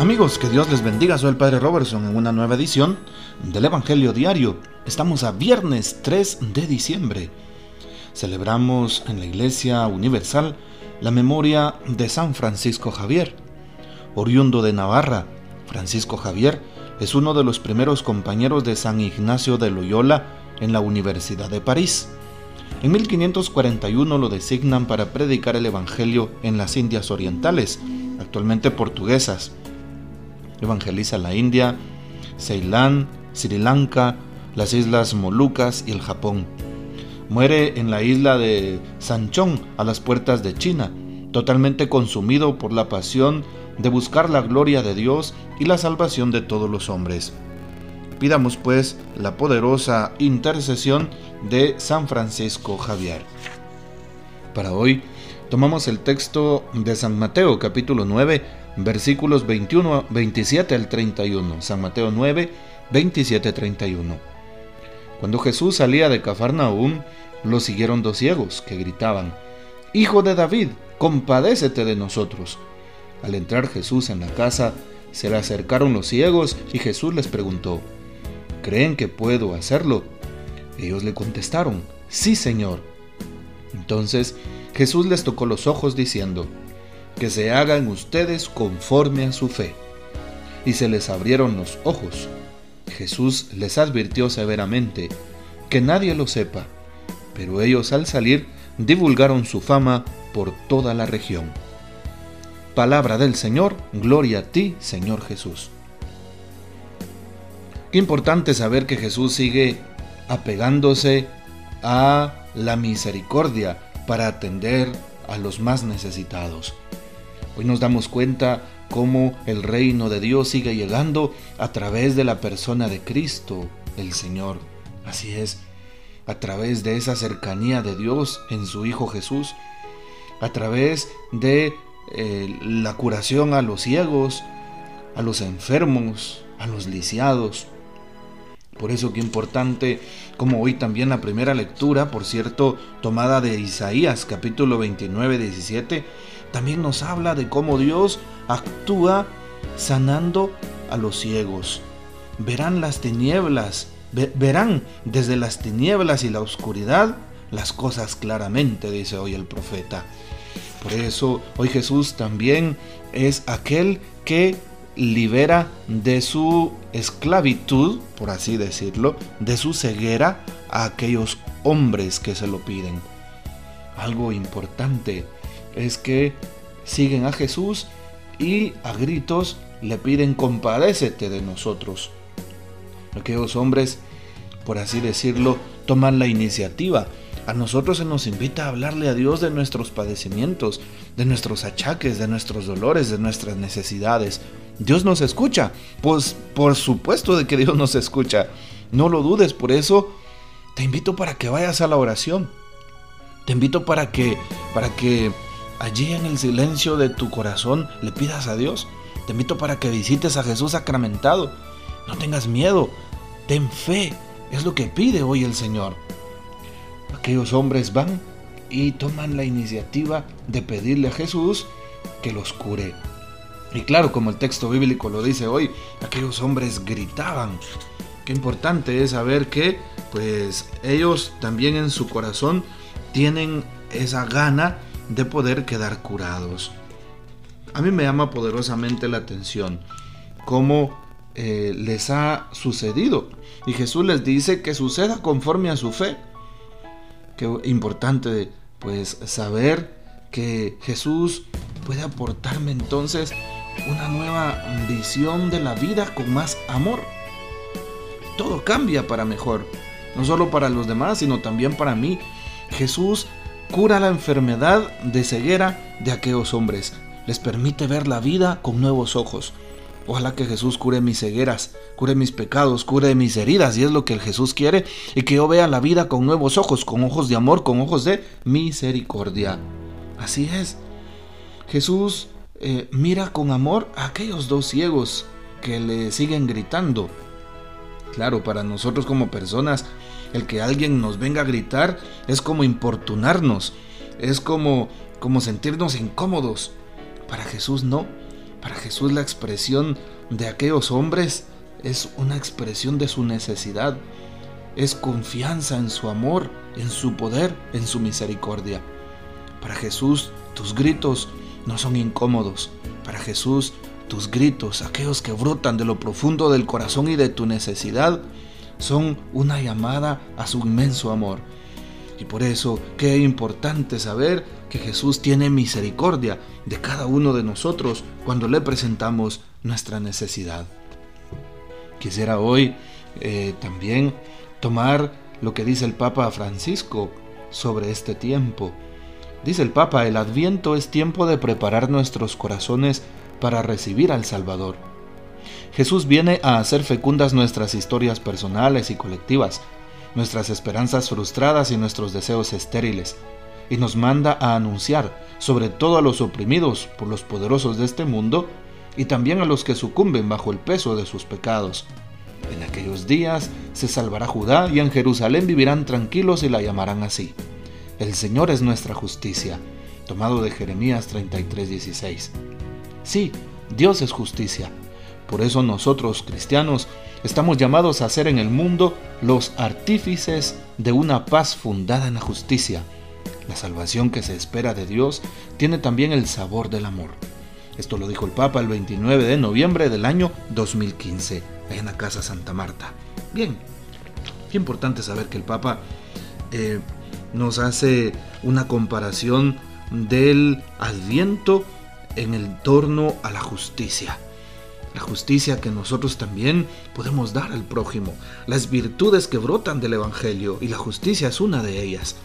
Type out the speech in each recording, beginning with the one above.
Amigos, que Dios les bendiga. Soy el Padre Robertson en una nueva edición del Evangelio Diario. Estamos a viernes 3 de diciembre. Celebramos en la Iglesia Universal la memoria de San Francisco Javier. Oriundo de Navarra, Francisco Javier es uno de los primeros compañeros de San Ignacio de Loyola en la Universidad de París. En 1541 lo designan para predicar el Evangelio en las Indias Orientales, actualmente portuguesas evangeliza la India, Ceilán, Sri Lanka, las islas Molucas y el Japón. Muere en la isla de Sanchón, a las puertas de China, totalmente consumido por la pasión de buscar la gloria de Dios y la salvación de todos los hombres. Pidamos pues la poderosa intercesión de San Francisco Javier. Para hoy tomamos el texto de San Mateo capítulo 9 versículos 21, 27 al 31. San Mateo 9, 27, 31. Cuando Jesús salía de Cafarnaúm, lo siguieron dos ciegos que gritaban, Hijo de David, compadécete de nosotros. Al entrar Jesús en la casa, se le acercaron los ciegos y Jesús les preguntó, ¿creen que puedo hacerlo? Ellos le contestaron, sí, Señor. Entonces Jesús les tocó los ojos diciendo, que se hagan ustedes conforme a su fe. Y se les abrieron los ojos. Jesús les advirtió severamente que nadie lo sepa, pero ellos al salir divulgaron su fama por toda la región. Palabra del Señor, gloria a ti, Señor Jesús. Qué importante saber que Jesús sigue apegándose a la misericordia para atender a los más necesitados. Hoy nos damos cuenta cómo el reino de Dios sigue llegando a través de la persona de Cristo, el Señor. Así es, a través de esa cercanía de Dios en su Hijo Jesús, a través de eh, la curación a los ciegos, a los enfermos, a los lisiados. Por eso qué importante, como hoy también la primera lectura, por cierto, tomada de Isaías capítulo 29, 17, también nos habla de cómo Dios actúa sanando a los ciegos. Verán las tinieblas, verán desde las tinieblas y la oscuridad las cosas claramente, dice hoy el profeta. Por eso hoy Jesús también es aquel que libera de su esclavitud, por así decirlo, de su ceguera a aquellos hombres que se lo piden. Algo importante es que siguen a Jesús y a gritos le piden compadécete de nosotros. Aquellos hombres, por así decirlo, toman la iniciativa. A nosotros se nos invita a hablarle a Dios de nuestros padecimientos, de nuestros achaques, de nuestros dolores, de nuestras necesidades. Dios nos escucha. Pues por supuesto de que Dios nos escucha. No lo dudes, por eso te invito para que vayas a la oración. Te invito para que para que allí en el silencio de tu corazón le pidas a Dios. Te invito para que visites a Jesús sacramentado. No tengas miedo, ten fe. Es lo que pide hoy el Señor. Aquellos hombres van y toman la iniciativa de pedirle a Jesús que los cure. Y claro, como el texto bíblico lo dice hoy, aquellos hombres gritaban. Qué importante es saber que pues ellos también en su corazón tienen esa gana de poder quedar curados. A mí me llama poderosamente la atención cómo eh, les ha sucedido. Y Jesús les dice que suceda conforme a su fe. Qué importante pues saber que Jesús puede aportarme entonces una nueva visión de la vida con más amor. Todo cambia para mejor, no solo para los demás, sino también para mí. Jesús cura la enfermedad de ceguera de aquellos hombres, les permite ver la vida con nuevos ojos. Ojalá que Jesús cure mis cegueras, cure mis pecados, cure mis heridas, y es lo que el Jesús quiere, y que yo vea la vida con nuevos ojos, con ojos de amor, con ojos de misericordia. Así es. Jesús eh, mira con amor a aquellos dos ciegos que le siguen gritando. Claro, para nosotros como personas el que alguien nos venga a gritar es como importunarnos, es como, como sentirnos incómodos. Para Jesús no. Para Jesús la expresión de aquellos hombres es una expresión de su necesidad, es confianza en su amor, en su poder, en su misericordia. Para Jesús tus gritos no son incómodos. Para Jesús tus gritos, aquellos que brotan de lo profundo del corazón y de tu necesidad, son una llamada a su inmenso amor. Y por eso, qué importante saber que Jesús tiene misericordia de cada uno de nosotros cuando le presentamos nuestra necesidad. Quisiera hoy eh, también tomar lo que dice el Papa Francisco sobre este tiempo. Dice el Papa, el adviento es tiempo de preparar nuestros corazones para recibir al Salvador. Jesús viene a hacer fecundas nuestras historias personales y colectivas, nuestras esperanzas frustradas y nuestros deseos estériles, y nos manda a anunciar, sobre todo a los oprimidos por los poderosos de este mundo, y también a los que sucumben bajo el peso de sus pecados. En aquellos días se salvará Judá y en Jerusalén vivirán tranquilos y la llamarán así. El Señor es nuestra justicia. Tomado de Jeremías 33:16. Sí, Dios es justicia. Por eso nosotros, cristianos, estamos llamados a ser en el mundo los artífices de una paz fundada en la justicia. La salvación que se espera de Dios tiene también el sabor del amor. Esto lo dijo el Papa el 29 de noviembre del año 2015, en la Casa Santa Marta. Bien, qué importante saber que el Papa eh, nos hace una comparación del adviento en el torno a la justicia. La justicia que nosotros también podemos dar al prójimo, las virtudes que brotan del Evangelio y la justicia es una de ellas.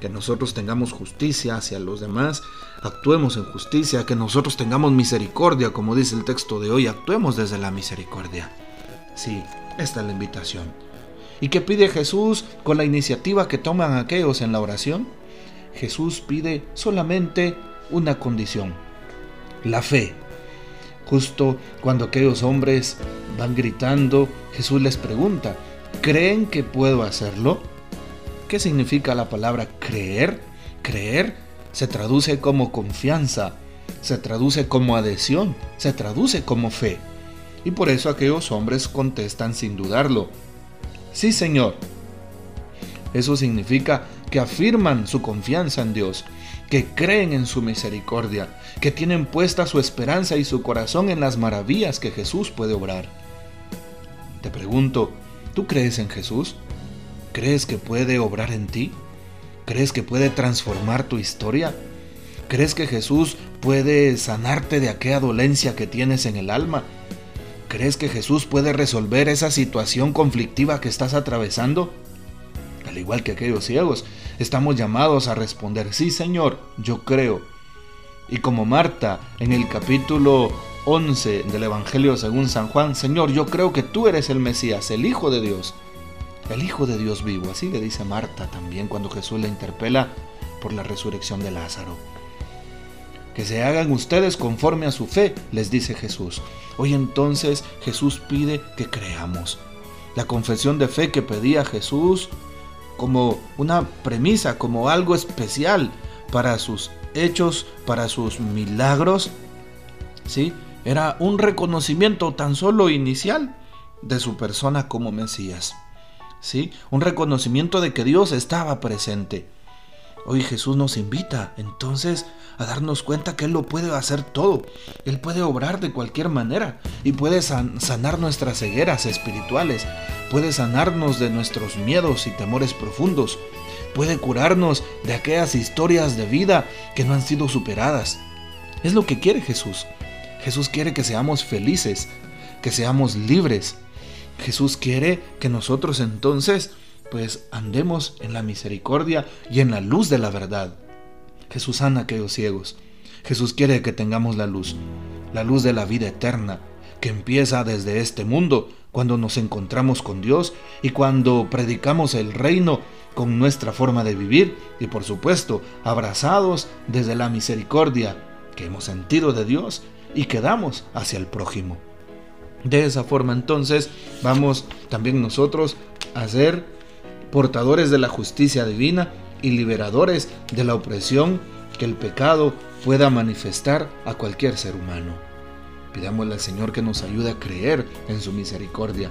Que nosotros tengamos justicia hacia los demás, actuemos en justicia, que nosotros tengamos misericordia, como dice el texto de hoy, actuemos desde la misericordia. Sí, esta es la invitación. ¿Y qué pide Jesús con la iniciativa que toman aquellos en la oración? Jesús pide solamente una condición, la fe. Justo cuando aquellos hombres van gritando, Jesús les pregunta, ¿creen que puedo hacerlo? ¿Qué significa la palabra creer? Creer se traduce como confianza, se traduce como adhesión, se traduce como fe. Y por eso aquellos hombres contestan sin dudarlo, Sí, Señor. Eso significa que afirman su confianza en Dios, que creen en su misericordia, que tienen puesta su esperanza y su corazón en las maravillas que Jesús puede obrar. Te pregunto, ¿tú crees en Jesús? ¿Crees que puede obrar en ti? ¿Crees que puede transformar tu historia? ¿Crees que Jesús puede sanarte de aquella dolencia que tienes en el alma? ¿Crees que Jesús puede resolver esa situación conflictiva que estás atravesando? Al igual que aquellos ciegos, estamos llamados a responder, sí Señor, yo creo. Y como Marta en el capítulo 11 del Evangelio según San Juan, Señor, yo creo que tú eres el Mesías, el Hijo de Dios, el Hijo de Dios vivo. Así le dice Marta también cuando Jesús le interpela por la resurrección de Lázaro que se hagan ustedes conforme a su fe, les dice Jesús. Hoy entonces Jesús pide que creamos. La confesión de fe que pedía Jesús como una premisa, como algo especial para sus hechos, para sus milagros, ¿sí? Era un reconocimiento tan solo inicial de su persona como Mesías. ¿Sí? Un reconocimiento de que Dios estaba presente. Hoy Jesús nos invita entonces a darnos cuenta que Él lo puede hacer todo. Él puede obrar de cualquier manera y puede sanar nuestras cegueras espirituales, puede sanarnos de nuestros miedos y temores profundos, puede curarnos de aquellas historias de vida que no han sido superadas. Es lo que quiere Jesús. Jesús quiere que seamos felices, que seamos libres. Jesús quiere que nosotros entonces pues andemos en la misericordia y en la luz de la verdad. Jesús sana a aquellos ciegos. Jesús quiere que tengamos la luz, la luz de la vida eterna, que empieza desde este mundo, cuando nos encontramos con Dios y cuando predicamos el reino con nuestra forma de vivir y por supuesto abrazados desde la misericordia que hemos sentido de Dios y que damos hacia el prójimo. De esa forma entonces vamos también nosotros a ser portadores de la justicia divina y liberadores de la opresión que el pecado pueda manifestar a cualquier ser humano. Pidámosle al Señor que nos ayude a creer en su misericordia,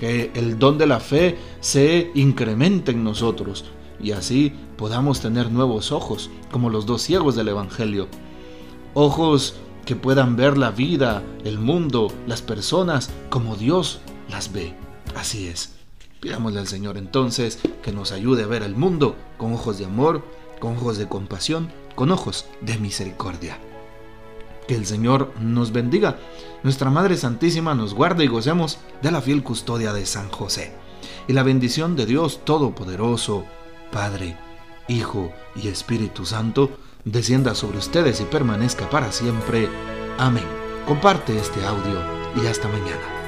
que el don de la fe se incremente en nosotros y así podamos tener nuevos ojos, como los dos ciegos del Evangelio. Ojos que puedan ver la vida, el mundo, las personas como Dios las ve. Así es. Pidámosle al Señor entonces que nos ayude a ver el mundo con ojos de amor, con ojos de compasión, con ojos de misericordia. Que el Señor nos bendiga. Nuestra Madre Santísima nos guarde y gocemos de la fiel custodia de San José. Y la bendición de Dios Todopoderoso, Padre, Hijo y Espíritu Santo, descienda sobre ustedes y permanezca para siempre. Amén. Comparte este audio y hasta mañana.